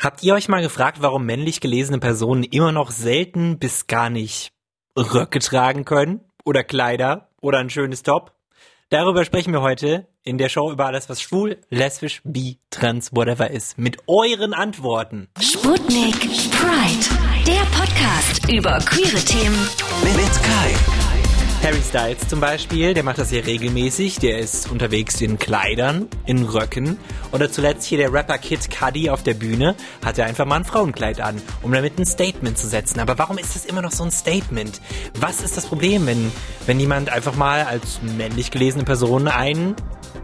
Habt ihr euch mal gefragt, warum männlich gelesene Personen immer noch selten bis gar nicht Röcke tragen können? Oder Kleider? Oder ein schönes Top? Darüber sprechen wir heute in der Show über alles, was schwul, lesbisch, bi, trans, whatever ist. Mit euren Antworten. Sputnik Pride. Der Podcast über queere Themen. Mit Kai. Harry Styles zum Beispiel, der macht das sehr regelmäßig. Der ist unterwegs in Kleidern, in Röcken. Oder zuletzt hier der Rapper Kid Cudi auf der Bühne hatte einfach mal ein Frauenkleid an, um damit ein Statement zu setzen. Aber warum ist das immer noch so ein Statement? Was ist das Problem, wenn, wenn jemand einfach mal als männlich gelesene Person ein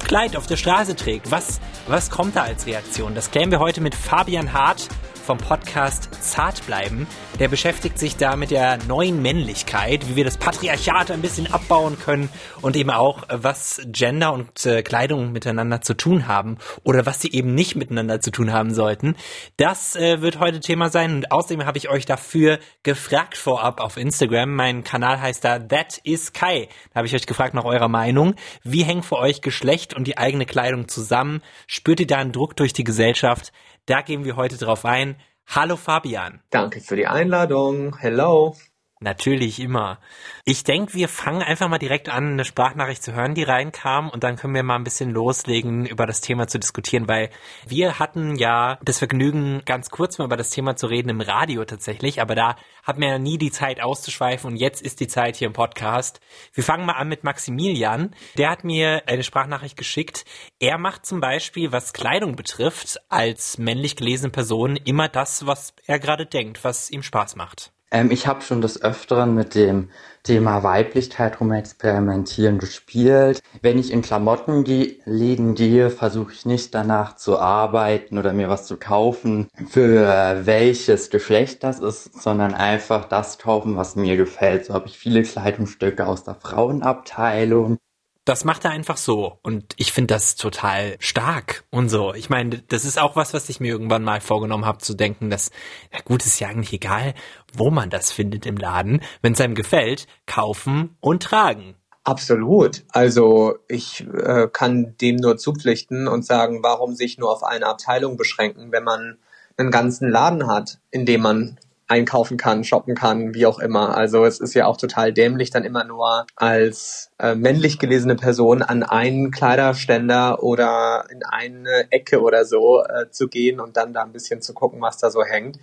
Kleid auf der Straße trägt? Was, was kommt da als Reaktion? Das klären wir heute mit Fabian Hart vom Podcast Zart bleiben. Der beschäftigt sich da mit der neuen Männlichkeit, wie wir das Patriarchat ein bisschen abbauen können und eben auch, was Gender und äh, Kleidung miteinander zu tun haben oder was sie eben nicht miteinander zu tun haben sollten. Das äh, wird heute Thema sein und außerdem habe ich euch dafür gefragt vorab auf Instagram. Mein Kanal heißt da That is Kai. Da habe ich euch gefragt nach eurer Meinung. Wie hängen für euch Geschlecht und die eigene Kleidung zusammen? Spürt ihr da einen Druck durch die Gesellschaft? Da gehen wir heute drauf ein. Hallo Fabian. Danke für die Einladung. Hello. Natürlich immer. Ich denke, wir fangen einfach mal direkt an, eine Sprachnachricht zu hören, die reinkam, und dann können wir mal ein bisschen loslegen, über das Thema zu diskutieren, weil wir hatten ja das Vergnügen, ganz kurz mal über das Thema zu reden im Radio tatsächlich, aber da hat man ja nie die Zeit auszuschweifen und jetzt ist die Zeit hier im Podcast. Wir fangen mal an mit Maximilian. Der hat mir eine Sprachnachricht geschickt. Er macht zum Beispiel, was Kleidung betrifft, als männlich gelesene Person immer das, was er gerade denkt, was ihm Spaß macht. Ähm, ich habe schon des Öfteren mit dem Thema Weiblichkeit rum experimentieren gespielt. Wenn ich in Klamottenläden gehe, versuche ich nicht danach zu arbeiten oder mir was zu kaufen, für welches Geschlecht das ist, sondern einfach das kaufen, was mir gefällt. So habe ich viele Kleidungsstücke aus der Frauenabteilung das macht er einfach so. Und ich finde das total stark und so. Ich meine, das ist auch was, was ich mir irgendwann mal vorgenommen habe, zu denken, dass, na gut, ist ja eigentlich egal, wo man das findet im Laden. Wenn es einem gefällt, kaufen und tragen. Absolut. Also ich äh, kann dem nur zupflichten und sagen, warum sich nur auf eine Abteilung beschränken, wenn man einen ganzen Laden hat, in dem man einkaufen kann, shoppen kann, wie auch immer. Also es ist ja auch total dämlich, dann immer nur als äh, männlich gelesene Person an einen Kleiderständer oder in eine Ecke oder so äh, zu gehen und dann da ein bisschen zu gucken, was da so hängt.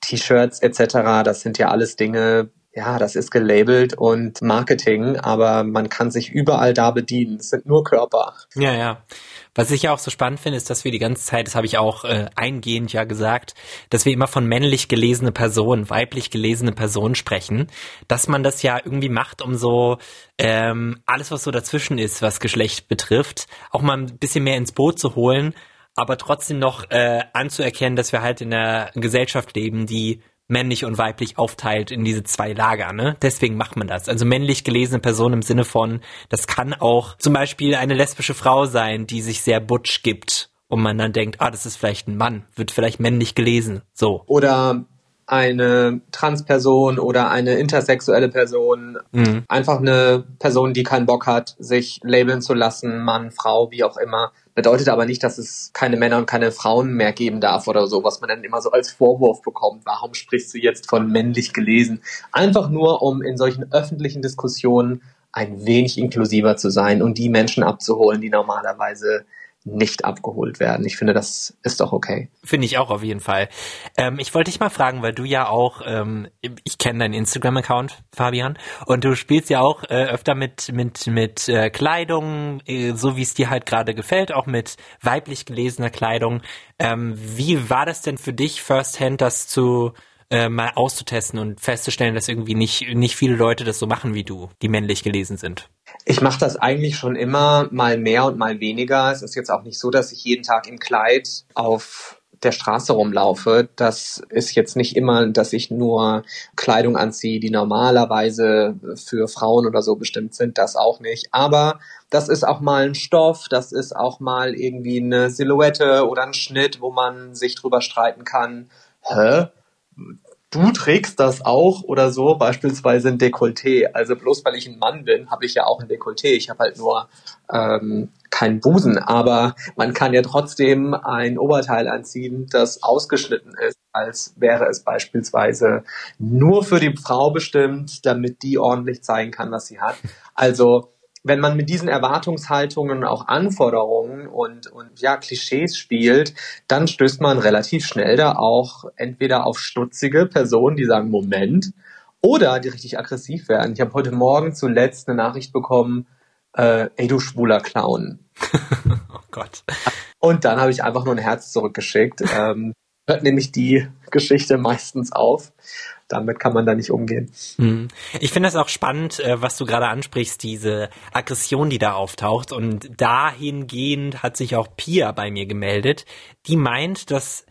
T-Shirts etc., das sind ja alles Dinge, ja, das ist gelabelt und Marketing, aber man kann sich überall da bedienen. Es sind nur Körper. Ja, ja. Was ich ja auch so spannend finde, ist, dass wir die ganze Zeit, das habe ich auch äh, eingehend ja gesagt, dass wir immer von männlich gelesene Personen, weiblich gelesene Personen sprechen, dass man das ja irgendwie macht, um so ähm, alles, was so dazwischen ist, was Geschlecht betrifft, auch mal ein bisschen mehr ins Boot zu holen, aber trotzdem noch äh, anzuerkennen, dass wir halt in einer Gesellschaft leben, die männlich und weiblich aufteilt in diese zwei Lager, ne? Deswegen macht man das. Also männlich gelesene Person im Sinne von, das kann auch zum Beispiel eine lesbische Frau sein, die sich sehr butch gibt und man dann denkt, ah, das ist vielleicht ein Mann, wird vielleicht männlich gelesen, so. Oder eine Transperson oder eine intersexuelle Person, mhm. einfach eine Person, die keinen Bock hat, sich labeln zu lassen, Mann, Frau, wie auch immer. Bedeutet aber nicht, dass es keine Männer und keine Frauen mehr geben darf oder so, was man dann immer so als Vorwurf bekommt. Warum sprichst du jetzt von männlich gelesen? Einfach nur, um in solchen öffentlichen Diskussionen ein wenig inklusiver zu sein und die Menschen abzuholen, die normalerweise nicht abgeholt werden. Ich finde, das ist doch okay. Finde ich auch auf jeden Fall. Ähm, ich wollte dich mal fragen, weil du ja auch, ähm, ich kenne deinen Instagram-Account, Fabian, und du spielst ja auch äh, öfter mit mit mit äh, Kleidung, äh, so wie es dir halt gerade gefällt, auch mit weiblich gelesener Kleidung. Ähm, wie war das denn für dich, Firsthand, das zu äh, mal auszutesten und festzustellen, dass irgendwie nicht nicht viele Leute das so machen wie du, die männlich gelesen sind? Ich mache das eigentlich schon immer mal mehr und mal weniger. Es ist jetzt auch nicht so, dass ich jeden Tag im Kleid auf der Straße rumlaufe. Das ist jetzt nicht immer, dass ich nur Kleidung anziehe, die normalerweise für Frauen oder so bestimmt sind. Das auch nicht. Aber das ist auch mal ein Stoff, das ist auch mal irgendwie eine Silhouette oder ein Schnitt, wo man sich drüber streiten kann. Hä? Du trägst das auch oder so, beispielsweise ein Dekolleté. Also bloß weil ich ein Mann bin, habe ich ja auch ein Dekolleté. Ich habe halt nur ähm, keinen Busen, aber man kann ja trotzdem ein Oberteil anziehen, das ausgeschnitten ist, als wäre es beispielsweise nur für die Frau bestimmt, damit die ordentlich zeigen kann, was sie hat. Also wenn man mit diesen Erwartungshaltungen, auch Anforderungen und, und ja, Klischees spielt, dann stößt man relativ schnell da auch entweder auf stutzige Personen, die sagen, Moment, oder die richtig aggressiv werden. Ich habe heute Morgen zuletzt eine Nachricht bekommen, äh, ey du schwuler Clown. oh Gott. Und dann habe ich einfach nur ein Herz zurückgeschickt. Ähm, hört nämlich die Geschichte meistens auf damit kann man da nicht umgehen. Hm. Ich finde das auch spannend, äh, was du gerade ansprichst, diese Aggression, die da auftaucht. Und dahingehend hat sich auch Pia bei mir gemeldet, die meint, dass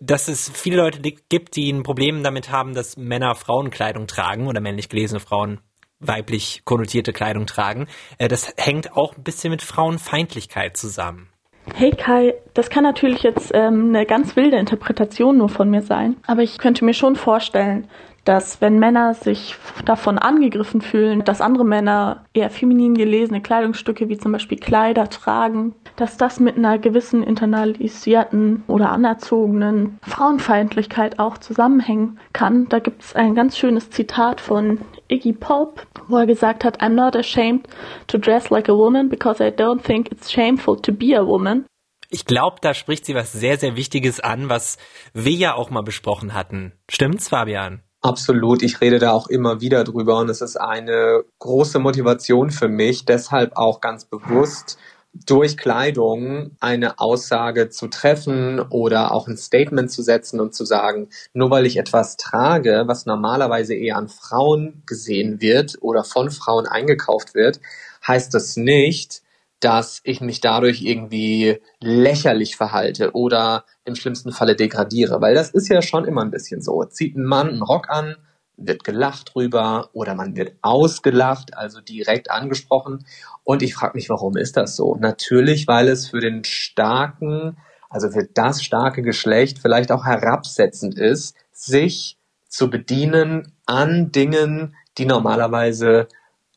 dass es viele Leute gibt, die ein Problem damit haben, dass Männer Frauenkleidung tragen oder männlich gelesene Frauen weiblich konnotierte Kleidung tragen. Äh, das hängt auch ein bisschen mit Frauenfeindlichkeit zusammen. Hey Kai, das kann natürlich jetzt ähm, eine ganz wilde Interpretation nur von mir sein, aber ich könnte mir schon vorstellen, dass wenn Männer sich davon angegriffen fühlen, dass andere Männer eher feminin gelesene Kleidungsstücke wie zum Beispiel Kleider tragen, dass das mit einer gewissen internalisierten oder anerzogenen Frauenfeindlichkeit auch zusammenhängen kann. Da gibt es ein ganz schönes Zitat von Iggy Pop, wo er gesagt hat, I'm not ashamed to dress like a woman because I don't think it's shameful to be a woman. Ich glaube, da spricht sie was sehr, sehr Wichtiges an, was wir ja auch mal besprochen hatten. Stimmt's, Fabian? Absolut, ich rede da auch immer wieder drüber und es ist eine große Motivation für mich, deshalb auch ganz bewusst durch Kleidung eine Aussage zu treffen oder auch ein Statement zu setzen und zu sagen, nur weil ich etwas trage, was normalerweise eher an Frauen gesehen wird oder von Frauen eingekauft wird, heißt das nicht, dass ich mich dadurch irgendwie lächerlich verhalte oder im schlimmsten Falle degradiere, weil das ist ja schon immer ein bisschen so. Zieht ein Mann einen Rock an, wird gelacht drüber oder man wird ausgelacht, also direkt angesprochen. Und ich frage mich, warum ist das so? Natürlich, weil es für den starken, also für das starke Geschlecht vielleicht auch herabsetzend ist, sich zu bedienen an Dingen, die normalerweise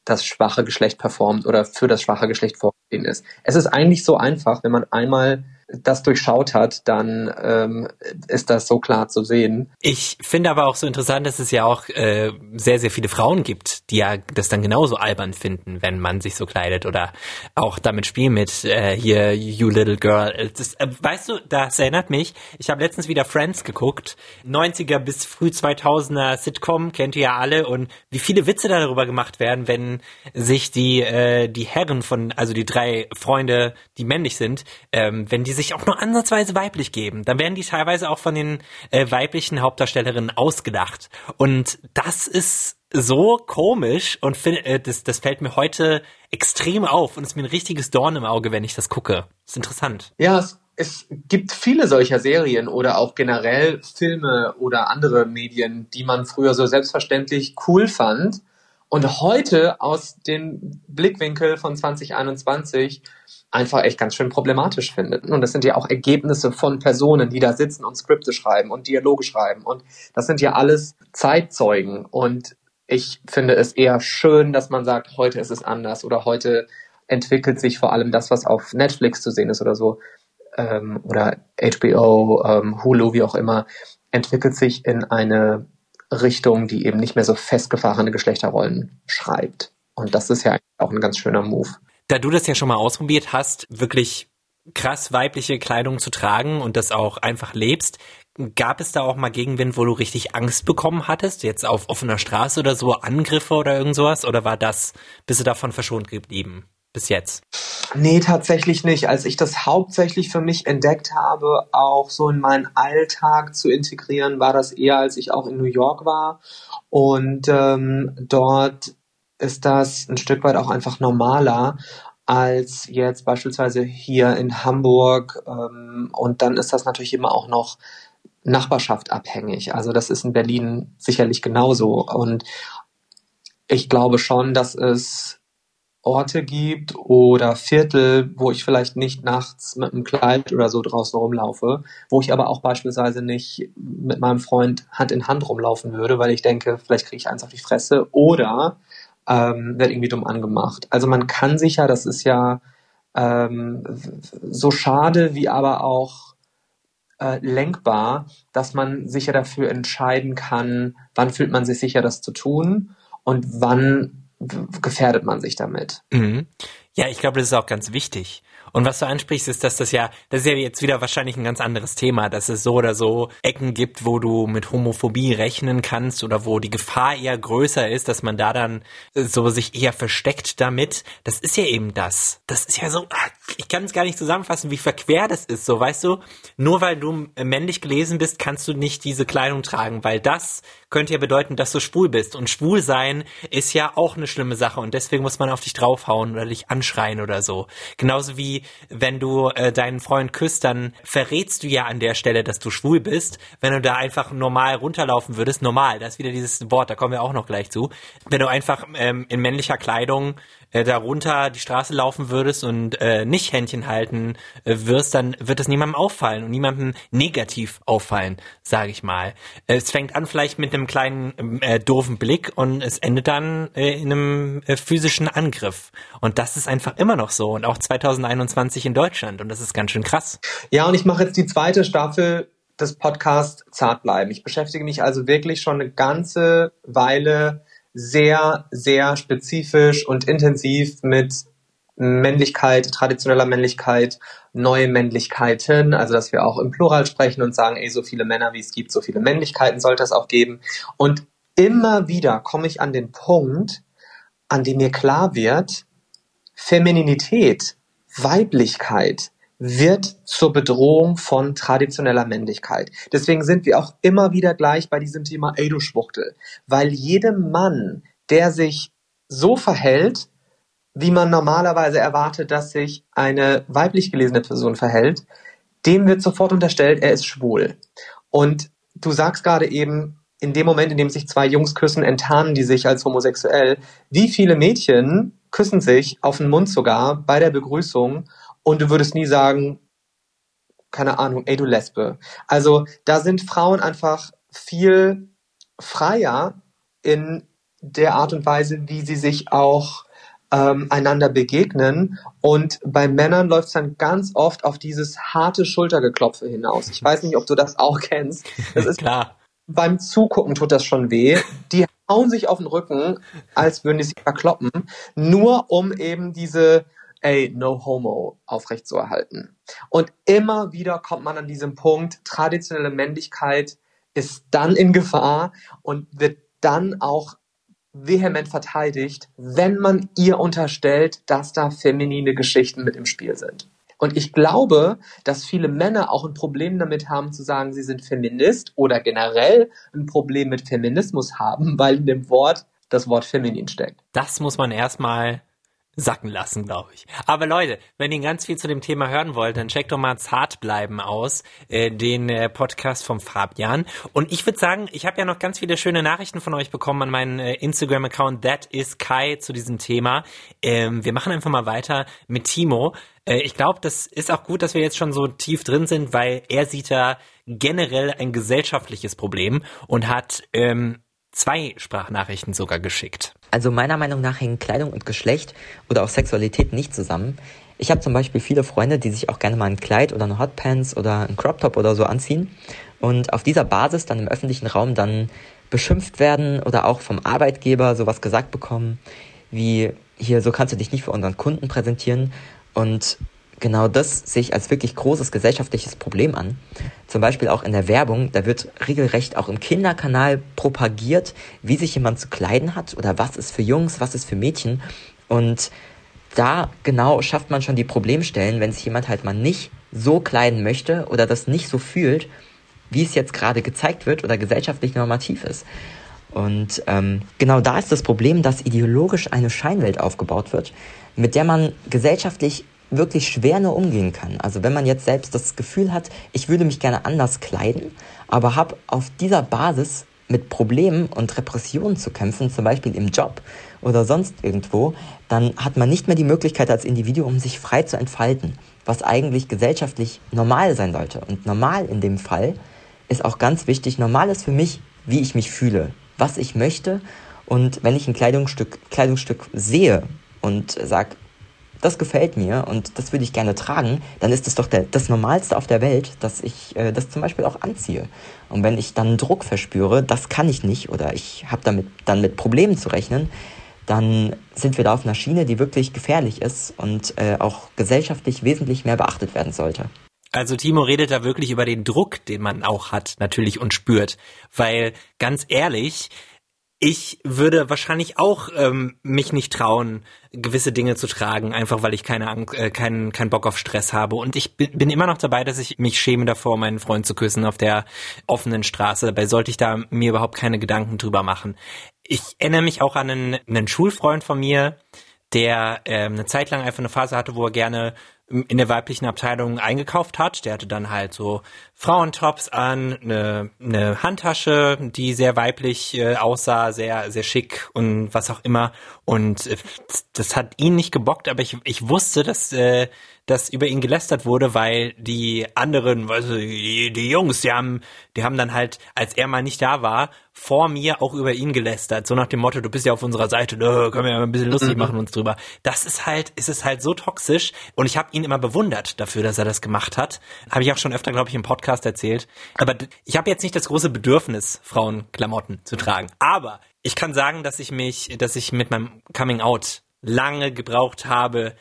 das schwache Geschlecht performt oder für das schwache Geschlecht vorgesehen ist. Es ist eigentlich so einfach, wenn man einmal das durchschaut hat, dann ähm, ist das so klar zu sehen. Ich finde aber auch so interessant, dass es ja auch äh, sehr, sehr viele Frauen gibt, die ja das dann genauso albern finden, wenn man sich so kleidet oder auch damit spielen mit äh, hier You Little Girl. Das, äh, weißt du, das erinnert mich, ich habe letztens wieder Friends geguckt, 90er bis früh 2000er Sitcom, kennt ihr ja alle und wie viele Witze da darüber gemacht werden, wenn sich die, äh, die Herren von, also die drei Freunde, die männlich sind, ähm, wenn die sich sich auch nur ansatzweise weiblich geben, dann werden die teilweise auch von den äh, weiblichen Hauptdarstellerinnen ausgedacht. Und das ist so komisch und find, äh, das, das fällt mir heute extrem auf und ist mir ein richtiges Dorn im Auge, wenn ich das gucke. ist interessant. Ja, es, es gibt viele solcher Serien oder auch generell Filme oder andere Medien, die man früher so selbstverständlich cool fand und heute aus dem Blickwinkel von 2021 einfach echt ganz schön problematisch findet. Und das sind ja auch Ergebnisse von Personen, die da sitzen und Skripte schreiben und Dialoge schreiben. Und das sind ja alles Zeitzeugen. Und ich finde es eher schön, dass man sagt, heute ist es anders oder heute entwickelt sich vor allem das, was auf Netflix zu sehen ist oder so, ähm, oder HBO, ähm, Hulu, wie auch immer, entwickelt sich in eine Richtung, die eben nicht mehr so festgefahrene Geschlechterrollen schreibt. Und das ist ja auch ein ganz schöner Move. Da du das ja schon mal ausprobiert hast, wirklich krass weibliche Kleidung zu tragen und das auch einfach lebst, gab es da auch mal Gegenwind, wo du richtig Angst bekommen hattest, jetzt auf offener Straße oder so, Angriffe oder irgend sowas? Oder war das, bist du davon verschont geblieben? bis jetzt? Nee, tatsächlich nicht. Als ich das hauptsächlich für mich entdeckt habe, auch so in meinen Alltag zu integrieren, war das eher, als ich auch in New York war. Und ähm, dort ist das ein Stück weit auch einfach normaler als jetzt beispielsweise hier in Hamburg. Ähm, und dann ist das natürlich immer auch noch Nachbarschaft abhängig. Also das ist in Berlin sicherlich genauso. Und ich glaube schon, dass es Orte gibt oder Viertel, wo ich vielleicht nicht nachts mit einem Kleid oder so draußen rumlaufe, wo ich aber auch beispielsweise nicht mit meinem Freund Hand in Hand rumlaufen würde, weil ich denke, vielleicht kriege ich eins auf die Fresse oder ähm, wird irgendwie dumm angemacht. Also man kann sich ja, das ist ja ähm, so schade wie aber auch äh, lenkbar, dass man sich ja dafür entscheiden kann, wann fühlt man sich sicher, das zu tun und wann gefährdet man sich damit. Mhm. Ja, ich glaube, das ist auch ganz wichtig. Und was du ansprichst, ist, dass das ja, das ist ja jetzt wieder wahrscheinlich ein ganz anderes Thema, dass es so oder so Ecken gibt, wo du mit Homophobie rechnen kannst oder wo die Gefahr eher größer ist, dass man da dann so sich eher versteckt damit. Das ist ja eben das. Das ist ja so, ah, ich kann es gar nicht zusammenfassen, wie verquer das ist, so, weißt du? Nur weil du männlich gelesen bist, kannst du nicht diese Kleidung tragen, weil das könnte ja bedeuten, dass du schwul bist. Und schwul sein ist ja auch eine schlimme Sache und deswegen muss man auf dich draufhauen oder dich anschreien oder so. Genauso wie wenn du äh, deinen Freund küsst, dann verrätst du ja an der Stelle, dass du schwul bist. Wenn du da einfach normal runterlaufen würdest, normal, das ist wieder dieses Wort, da kommen wir auch noch gleich zu. Wenn du einfach ähm, in männlicher Kleidung äh, darunter die Straße laufen würdest und äh, nicht Händchen halten äh, wirst, dann wird es niemandem auffallen und niemandem negativ auffallen, sage ich mal. Äh, es fängt an vielleicht mit einem kleinen äh, doofen Blick und es endet dann äh, in einem äh, physischen Angriff. Und das ist einfach immer noch so und auch 2021 in Deutschland und das ist ganz schön krass. Ja, und ich mache jetzt die zweite Staffel des Podcasts Zart bleiben. Ich beschäftige mich also wirklich schon eine ganze Weile sehr, sehr spezifisch und intensiv mit Männlichkeit, traditioneller Männlichkeit, neue Männlichkeiten, also dass wir auch im Plural sprechen und sagen, ey, so viele Männer wie es gibt, so viele Männlichkeiten sollte es auch geben. Und immer wieder komme ich an den Punkt, an dem mir klar wird, Femininität, Weiblichkeit, wird zur Bedrohung von traditioneller Männlichkeit. Deswegen sind wir auch immer wieder gleich bei diesem Thema Ey du Schwuchtel. Weil jedem Mann, der sich so verhält, wie man normalerweise erwartet, dass sich eine weiblich gelesene Person verhält, dem wird sofort unterstellt, er ist schwul. Und du sagst gerade eben, in dem Moment, in dem sich zwei Jungs küssen, enttarnen die sich als homosexuell. Wie viele Mädchen küssen sich auf den Mund sogar bei der Begrüßung und du würdest nie sagen, keine Ahnung, ey du Lesbe. Also da sind Frauen einfach viel freier in der Art und Weise, wie sie sich auch ähm, einander begegnen. Und bei Männern läuft es dann ganz oft auf dieses harte Schultergeklopfe hinaus. Ich weiß nicht, ob du das auch kennst. Das ist klar. Beim Zugucken tut das schon weh. Die hauen sich auf den Rücken, als würden die sich verkloppen, nur um eben diese ey, no homo aufrechtzuerhalten. Und immer wieder kommt man an diesem Punkt, traditionelle Männlichkeit ist dann in Gefahr und wird dann auch vehement verteidigt, wenn man ihr unterstellt, dass da feminine Geschichten mit im Spiel sind. Und ich glaube, dass viele Männer auch ein Problem damit haben zu sagen, sie sind Feminist oder generell ein Problem mit Feminismus haben, weil in dem Wort das Wort feminin steckt. Das muss man erstmal sacken lassen, glaube ich. Aber Leute, wenn ihr ganz viel zu dem Thema hören wollt, dann checkt doch mal Zartbleiben aus, äh, den äh, Podcast vom Fabian. Und ich würde sagen, ich habe ja noch ganz viele schöne Nachrichten von euch bekommen an meinen äh, Instagram-Account That is Kai zu diesem Thema. Ähm, wir machen einfach mal weiter mit Timo. Äh, ich glaube, das ist auch gut, dass wir jetzt schon so tief drin sind, weil er sieht da generell ein gesellschaftliches Problem und hat ähm, zwei Sprachnachrichten sogar geschickt. Also meiner Meinung nach hängen Kleidung und Geschlecht oder auch Sexualität nicht zusammen. Ich habe zum Beispiel viele Freunde, die sich auch gerne mal ein Kleid oder eine Hotpants oder ein Crop Top oder so anziehen und auf dieser Basis dann im öffentlichen Raum dann beschimpft werden oder auch vom Arbeitgeber sowas gesagt bekommen, wie hier, so kannst du dich nicht für unseren Kunden präsentieren. Und genau das sehe ich als wirklich großes gesellschaftliches Problem an. Zum Beispiel auch in der Werbung, da wird regelrecht auch im Kinderkanal propagiert, wie sich jemand zu kleiden hat oder was ist für Jungs, was ist für Mädchen. Und da genau schafft man schon die Problemstellen, wenn sich jemand halt mal nicht so kleiden möchte oder das nicht so fühlt, wie es jetzt gerade gezeigt wird oder gesellschaftlich normativ ist. Und ähm, genau da ist das Problem, dass ideologisch eine Scheinwelt aufgebaut wird, mit der man gesellschaftlich wirklich schwer nur umgehen kann. Also wenn man jetzt selbst das Gefühl hat, ich würde mich gerne anders kleiden, aber habe auf dieser Basis mit Problemen und Repressionen zu kämpfen, zum Beispiel im Job oder sonst irgendwo, dann hat man nicht mehr die Möglichkeit als Individuum, sich frei zu entfalten, was eigentlich gesellschaftlich normal sein sollte. Und normal in dem Fall ist auch ganz wichtig, normal ist für mich, wie ich mich fühle, was ich möchte. Und wenn ich ein Kleidungsstück, Kleidungsstück sehe und sage, das gefällt mir und das würde ich gerne tragen, dann ist es doch der, das Normalste auf der Welt, dass ich äh, das zum Beispiel auch anziehe. Und wenn ich dann Druck verspüre, das kann ich nicht oder ich habe damit dann mit Problemen zu rechnen, dann sind wir da auf einer Schiene, die wirklich gefährlich ist und äh, auch gesellschaftlich wesentlich mehr beachtet werden sollte. Also Timo redet da wirklich über den Druck, den man auch hat, natürlich und spürt. Weil ganz ehrlich, ich würde wahrscheinlich auch ähm, mich nicht trauen, gewisse Dinge zu tragen, einfach weil ich keine Angst, äh, keinen keinen Bock auf Stress habe. Und ich bin, immer noch dabei, dass ich mich schäme davor, meinen Freund zu küssen auf der offenen Straße. Dabei sollte ich da mir überhaupt keine Gedanken drüber machen. Ich erinnere mich auch an einen, einen Schulfreund von mir, der ähm, eine Zeit lang einfach eine Phase hatte, wo er gerne in der weiblichen Abteilung eingekauft hat. Der hatte dann halt so Frauentops an, eine, eine Handtasche, die sehr weiblich äh, aussah, sehr, sehr schick und was auch immer. Und äh, das hat ihn nicht gebockt, aber ich, ich wusste, dass, äh, dass über ihn gelästert wurde, weil die anderen, weißt du, die, die Jungs, die haben, die haben dann halt, als er mal nicht da war, vor mir auch über ihn gelästert. So nach dem Motto, du bist ja auf unserer Seite, ne, können wir ja ein bisschen lustig mhm. machen uns drüber. Das ist halt, ist es halt so toxisch und ich habe ihn immer bewundert dafür, dass er das gemacht hat. Habe ich auch schon öfter, glaube ich, im Podcast erzählt. Aber ich habe jetzt nicht das große Bedürfnis, Frauenklamotten zu tragen. Aber ich kann sagen, dass ich mich, dass ich mit meinem Coming Out lange gebraucht habe,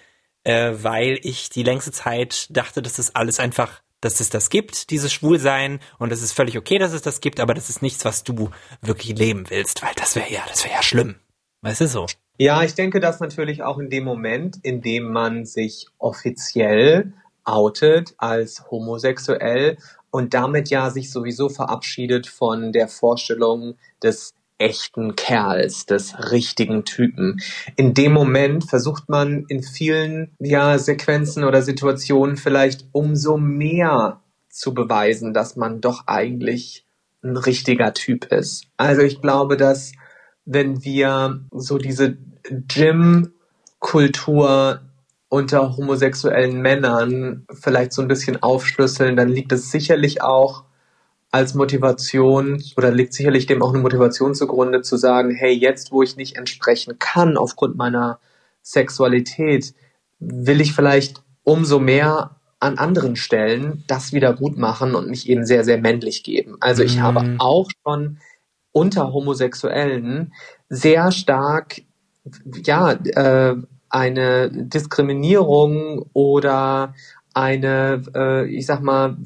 äh, weil ich die längste Zeit dachte, dass das alles einfach, dass es das gibt, dieses Schwulsein, und es ist völlig okay, dass es das gibt, aber das ist nichts, was du wirklich leben willst, weil das wäre ja, das wäre ja schlimm. Weißt du so? Ja, ich denke, dass natürlich auch in dem Moment, in dem man sich offiziell outet als homosexuell und damit ja sich sowieso verabschiedet von der Vorstellung des echten Kerls, des richtigen Typen. In dem Moment versucht man in vielen ja, Sequenzen oder Situationen vielleicht umso mehr zu beweisen, dass man doch eigentlich ein richtiger Typ ist. Also ich glaube, dass wenn wir so diese Gym-Kultur unter homosexuellen Männern vielleicht so ein bisschen aufschlüsseln, dann liegt es sicherlich auch als Motivation oder liegt sicherlich dem auch eine Motivation zugrunde zu sagen, hey, jetzt wo ich nicht entsprechen kann aufgrund meiner Sexualität, will ich vielleicht umso mehr an anderen Stellen das wieder gut machen und mich eben sehr, sehr männlich geben. Also ich mhm. habe auch schon unter Homosexuellen sehr stark, ja, äh, eine Diskriminierung oder eine, äh, ich sag mal,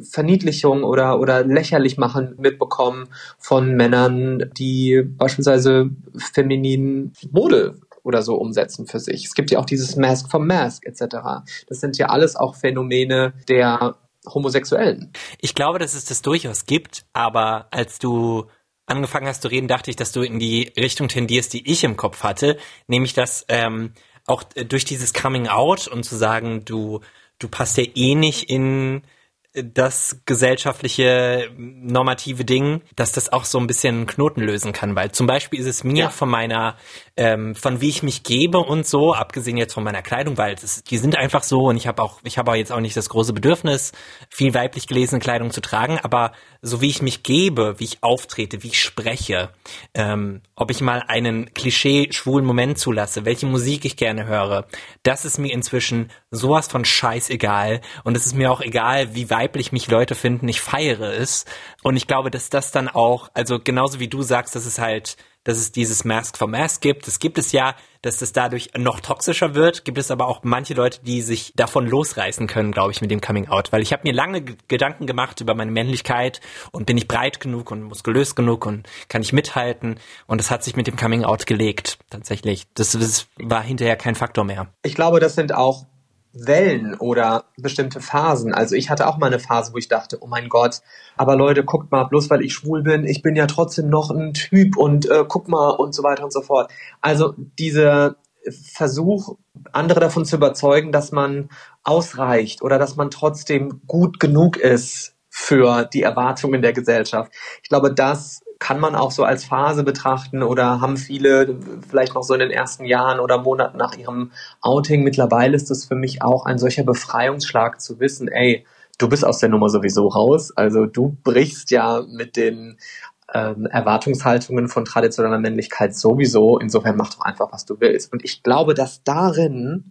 Verniedlichung oder, oder lächerlich machen mitbekommen von Männern, die beispielsweise femininen Mode oder so umsetzen für sich. Es gibt ja auch dieses Mask for Mask etc. Das sind ja alles auch Phänomene der Homosexuellen. Ich glaube, dass es das durchaus gibt, aber als du angefangen hast zu reden, dachte ich, dass du in die Richtung tendierst, die ich im Kopf hatte, nämlich dass ähm, auch durch dieses Coming Out und zu sagen, du du passt ja eh nicht in das gesellschaftliche normative Ding, dass das auch so ein bisschen Knoten lösen kann, weil zum Beispiel ist es mir ja. von meiner, ähm, von wie ich mich gebe und so, abgesehen jetzt von meiner Kleidung, weil das, die sind einfach so und ich habe auch, ich habe jetzt auch nicht das große Bedürfnis, viel weiblich gelesene Kleidung zu tragen, aber so wie ich mich gebe, wie ich auftrete, wie ich spreche, ähm, ob ich mal einen Klischee-schwulen Moment zulasse, welche Musik ich gerne höre, das ist mir inzwischen sowas von scheißegal und es ist mir auch egal, wie weiblich mich Leute finden, ich feiere es. Und ich glaube, dass das dann auch, also genauso wie du sagst, dass es halt, dass es dieses Mask for Mask gibt, das gibt es ja, dass das dadurch noch toxischer wird, gibt es aber auch manche Leute, die sich davon losreißen können, glaube ich, mit dem Coming Out. Weil ich habe mir lange Gedanken gemacht über meine Männlichkeit und bin ich breit genug und muskulös genug und kann ich mithalten. Und das hat sich mit dem Coming Out gelegt, tatsächlich. Das, das war hinterher kein Faktor mehr. Ich glaube, das sind auch Wellen oder bestimmte Phasen. Also ich hatte auch mal eine Phase, wo ich dachte, oh mein Gott, aber Leute, guckt mal, bloß weil ich schwul bin, ich bin ja trotzdem noch ein Typ und äh, guck mal und so weiter und so fort. Also dieser Versuch, andere davon zu überzeugen, dass man ausreicht oder dass man trotzdem gut genug ist für die Erwartungen der Gesellschaft. Ich glaube, das kann man auch so als Phase betrachten oder haben viele vielleicht noch so in den ersten Jahren oder Monaten nach ihrem Outing. Mittlerweile ist es für mich auch ein solcher Befreiungsschlag zu wissen, ey, du bist aus der Nummer sowieso raus. Also du brichst ja mit den ähm, Erwartungshaltungen von traditioneller Männlichkeit sowieso. Insofern mach doch einfach, was du willst. Und ich glaube, dass darin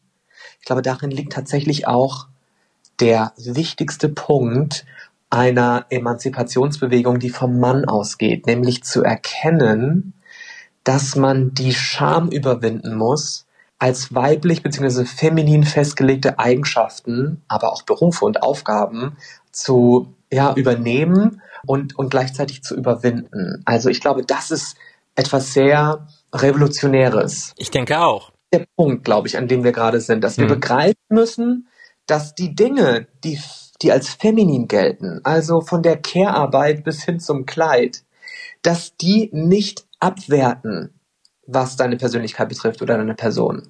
ich glaube, darin liegt tatsächlich auch der wichtigste Punkt einer Emanzipationsbewegung, die vom Mann ausgeht, nämlich zu erkennen, dass man die Scham überwinden muss, als weiblich bzw. feminin festgelegte Eigenschaften, aber auch Berufe und Aufgaben zu ja, übernehmen und, und gleichzeitig zu überwinden. Also ich glaube, das ist etwas sehr Revolutionäres. Ich denke auch. Der Punkt, glaube ich, an dem wir gerade sind, dass wir mhm. begreifen müssen, dass die Dinge, die, die als feminin gelten, also von der Care-Arbeit bis hin zum Kleid, dass die nicht abwerten, was deine Persönlichkeit betrifft oder deine Person.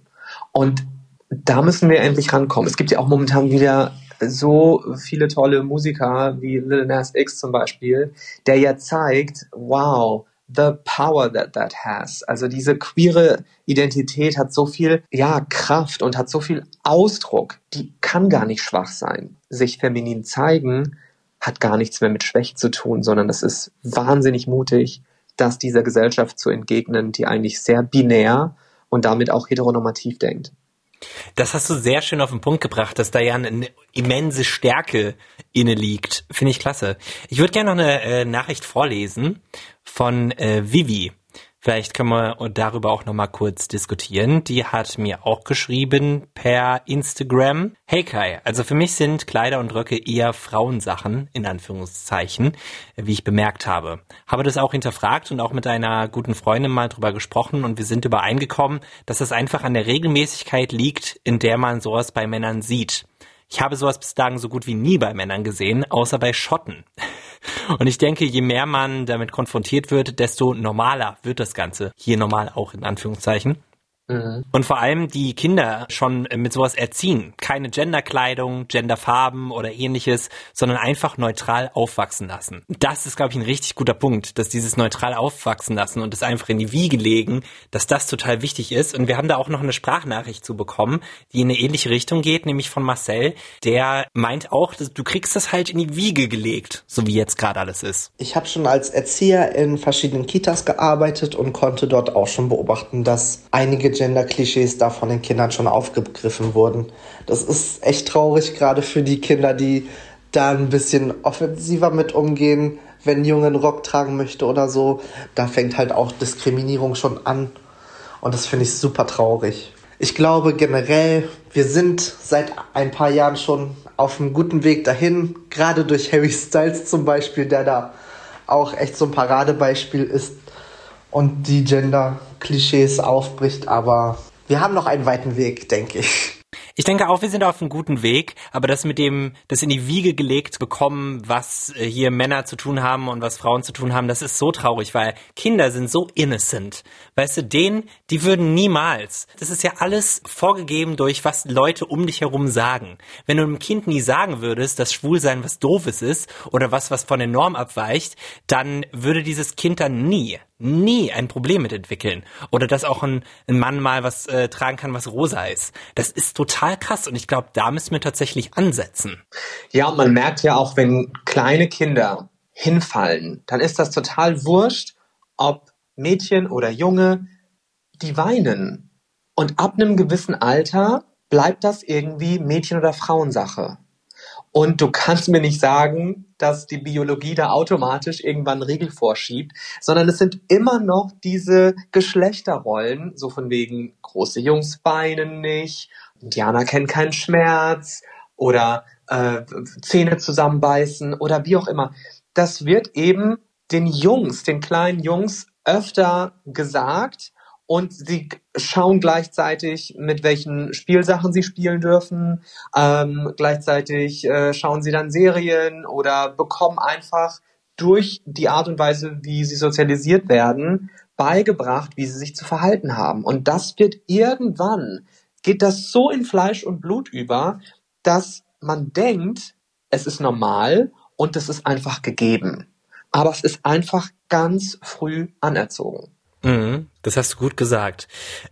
Und da müssen wir endlich rankommen. Es gibt ja auch momentan wieder so viele tolle Musiker wie Lil Nas X zum Beispiel, der ja zeigt, wow, the power that that has. Also diese queere Identität hat so viel, ja, Kraft und hat so viel Ausdruck. Die kann gar nicht schwach sein. Sich feminin zeigen hat gar nichts mehr mit Schwäche zu tun, sondern es ist wahnsinnig mutig, das dieser Gesellschaft zu entgegnen, die eigentlich sehr binär und damit auch heteronormativ denkt. Das hast du sehr schön auf den Punkt gebracht, dass da ja eine immense Stärke inne liegt. Finde ich klasse. Ich würde gerne noch eine äh, Nachricht vorlesen von äh, Vivi. Vielleicht können wir darüber auch nochmal kurz diskutieren. Die hat mir auch geschrieben per Instagram. Hey Kai, also für mich sind Kleider und Röcke eher Frauensachen, in Anführungszeichen, wie ich bemerkt habe. Habe das auch hinterfragt und auch mit einer guten Freundin mal drüber gesprochen und wir sind übereingekommen, dass es einfach an der Regelmäßigkeit liegt, in der man sowas bei Männern sieht. Ich habe sowas bislang so gut wie nie bei Männern gesehen, außer bei Schotten. Und ich denke, je mehr man damit konfrontiert wird, desto normaler wird das Ganze. Hier normal auch in Anführungszeichen. Mhm. Und vor allem die Kinder schon mit sowas erziehen. Keine Genderkleidung, Genderfarben oder ähnliches, sondern einfach neutral aufwachsen lassen. Das ist, glaube ich, ein richtig guter Punkt, dass dieses neutral aufwachsen lassen und es einfach in die Wiege legen, dass das total wichtig ist. Und wir haben da auch noch eine Sprachnachricht zu bekommen, die in eine ähnliche Richtung geht, nämlich von Marcel, der meint auch, dass du kriegst das halt in die Wiege gelegt, so wie jetzt gerade alles ist. Ich habe schon als Erzieher in verschiedenen Kitas gearbeitet und konnte dort auch schon beobachten, dass einige Gender-Klischees da von den Kindern schon aufgegriffen wurden. Das ist echt traurig, gerade für die Kinder, die da ein bisschen offensiver mit umgehen, wenn ein Junge einen Rock tragen möchte oder so. Da fängt halt auch Diskriminierung schon an. Und das finde ich super traurig. Ich glaube generell, wir sind seit ein paar Jahren schon auf einem guten Weg dahin. Gerade durch Harry Styles zum Beispiel, der da auch echt so ein Paradebeispiel ist und die Gender-Klischees aufbricht, aber wir haben noch einen weiten Weg, denke ich. Ich denke auch, wir sind auf einem guten Weg, aber das mit dem, das in die Wiege gelegt bekommen, was äh, hier Männer zu tun haben und was Frauen zu tun haben, das ist so traurig, weil Kinder sind so innocent. Weißt du, denen, die würden niemals, das ist ja alles vorgegeben durch, was Leute um dich herum sagen. Wenn du einem Kind nie sagen würdest, dass Schwulsein was Doofes ist oder was, was von der Norm abweicht, dann würde dieses Kind dann nie nie ein Problem mit entwickeln. Oder dass auch ein, ein Mann mal was äh, tragen kann, was rosa ist. Das ist total krass und ich glaube, da müssen wir tatsächlich ansetzen. Ja, und man merkt ja auch, wenn kleine Kinder hinfallen, dann ist das total wurscht, ob Mädchen oder Junge, die weinen. Und ab einem gewissen Alter bleibt das irgendwie Mädchen- oder Frauensache. Und du kannst mir nicht sagen, dass die Biologie da automatisch irgendwann einen Riegel vorschiebt, sondern es sind immer noch diese Geschlechterrollen, so von wegen große Jungs weinen nicht, Indianer kennen keinen Schmerz oder äh, Zähne zusammenbeißen oder wie auch immer. Das wird eben den Jungs, den kleinen Jungs öfter gesagt und sie schauen gleichzeitig, mit welchen Spielsachen sie spielen dürfen. Ähm, gleichzeitig äh, schauen sie dann Serien oder bekommen einfach durch die Art und Weise, wie sie sozialisiert werden, beigebracht, wie sie sich zu verhalten haben. Und das wird irgendwann, geht das so in Fleisch und Blut über, dass man denkt, es ist normal und es ist einfach gegeben. Aber es ist einfach ganz früh anerzogen. Mhm, das hast du gut gesagt.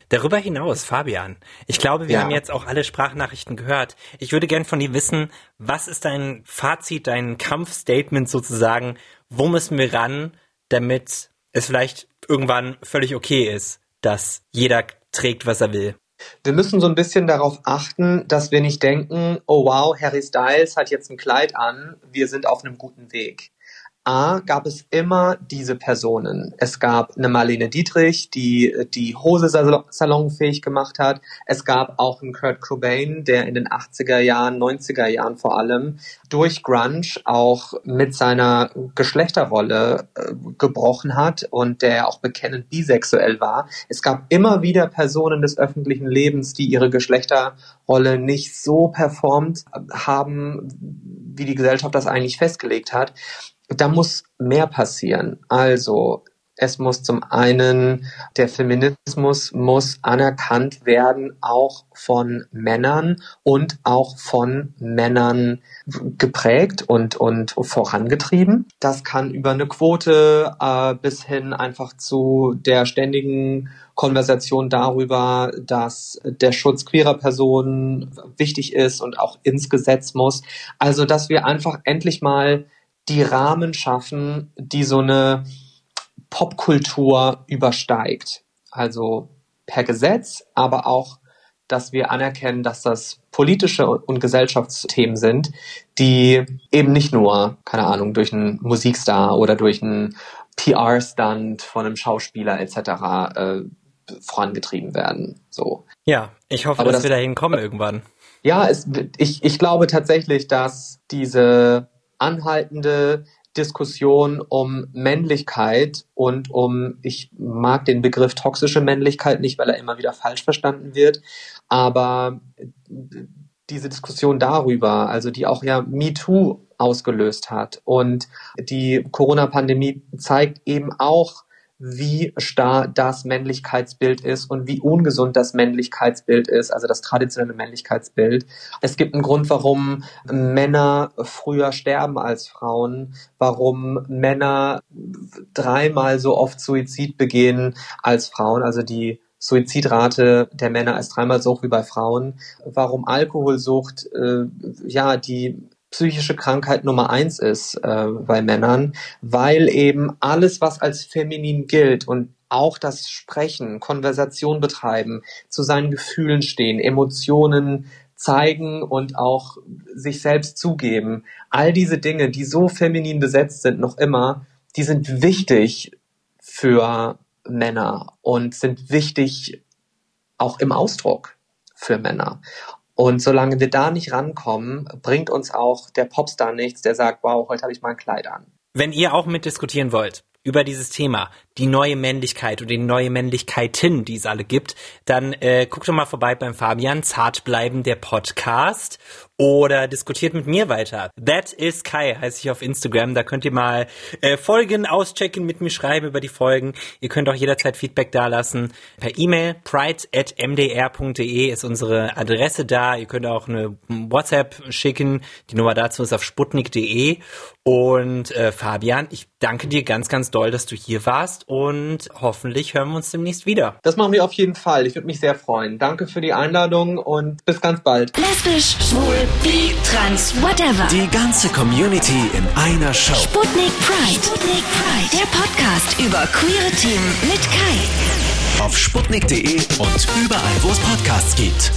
Darüber hinaus, Fabian, ich glaube, wir ja. haben jetzt auch alle Sprachnachrichten gehört. Ich würde gern von dir wissen, was ist dein Fazit, dein Kampfstatement sozusagen? Wo müssen wir ran, damit es vielleicht irgendwann völlig okay ist, dass jeder trägt, was er will? Wir müssen so ein bisschen darauf achten, dass wir nicht denken, oh wow, Harry Styles hat jetzt ein Kleid an, wir sind auf einem guten Weg. A, gab es immer diese Personen. Es gab eine Marlene Dietrich, die die Hose salonfähig gemacht hat. Es gab auch einen Kurt Cobain, der in den 80er Jahren, 90er Jahren vor allem durch Grunge auch mit seiner Geschlechterrolle äh, gebrochen hat und der auch bekennend bisexuell war. Es gab immer wieder Personen des öffentlichen Lebens, die ihre Geschlechterrolle nicht so performt haben, wie die Gesellschaft das eigentlich festgelegt hat da muss mehr passieren. Also es muss zum einen, der Feminismus muss anerkannt werden, auch von Männern und auch von Männern geprägt und, und vorangetrieben. Das kann über eine Quote äh, bis hin einfach zu der ständigen Konversation darüber, dass der Schutz queerer Personen wichtig ist und auch ins Gesetz muss. Also, dass wir einfach endlich mal die Rahmen schaffen, die so eine Popkultur übersteigt. Also per Gesetz, aber auch, dass wir anerkennen, dass das politische und Gesellschaftsthemen sind, die eben nicht nur, keine Ahnung, durch einen Musikstar oder durch einen PR-Stunt von einem Schauspieler etc. Äh, vorangetrieben werden. So. Ja, ich hoffe, aber dass das, wir dahin kommen irgendwann. Ja, es, ich, ich glaube tatsächlich, dass diese anhaltende Diskussion um Männlichkeit und um, ich mag den Begriff toxische Männlichkeit nicht, weil er immer wieder falsch verstanden wird, aber diese Diskussion darüber, also die auch ja MeToo ausgelöst hat und die Corona-Pandemie zeigt eben auch, wie starr das Männlichkeitsbild ist und wie ungesund das Männlichkeitsbild ist, also das traditionelle Männlichkeitsbild. Es gibt einen Grund, warum Männer früher sterben als Frauen, warum Männer dreimal so oft Suizid begehen als Frauen, also die Suizidrate der Männer ist dreimal so hoch wie bei Frauen, warum Alkoholsucht äh, ja die psychische Krankheit Nummer eins ist äh, bei Männern, weil eben alles, was als feminin gilt und auch das Sprechen, Konversation betreiben, zu seinen Gefühlen stehen, Emotionen zeigen und auch sich selbst zugeben, all diese Dinge, die so feminin besetzt sind, noch immer, die sind wichtig für Männer und sind wichtig auch im Ausdruck für Männer. Und solange wir da nicht rankommen, bringt uns auch der Popstar nichts, der sagt, wow, heute habe ich mal ein Kleid an. Wenn ihr auch mitdiskutieren wollt über dieses Thema, die neue Männlichkeit und die neue Männlichkeiten, die es alle gibt, dann äh, guckt doch mal vorbei beim Fabian, Zartbleiben der Podcast oder diskutiert mit mir weiter. That is Kai heiße ich auf Instagram. Da könnt ihr mal äh, Folgen auschecken, mit mir schreiben über die Folgen. Ihr könnt auch jederzeit Feedback dalassen. Per E-Mail pride.mdr.de ist unsere Adresse da. Ihr könnt auch eine WhatsApp schicken. Die Nummer dazu ist auf sputnik.de. Und äh, Fabian, ich danke dir ganz, ganz doll, dass du hier warst und hoffentlich hören wir uns demnächst wieder. Das machen wir auf jeden Fall. Ich würde mich sehr freuen. Danke für die Einladung und bis ganz bald. Lesbisch, schwul, bi, trans, whatever. Die ganze Community in einer Show. Sputnik Pride. Sputnik Pride. Der Podcast über queere Themen mit Kai. Auf sputnik.de und überall, wo es Podcasts gibt.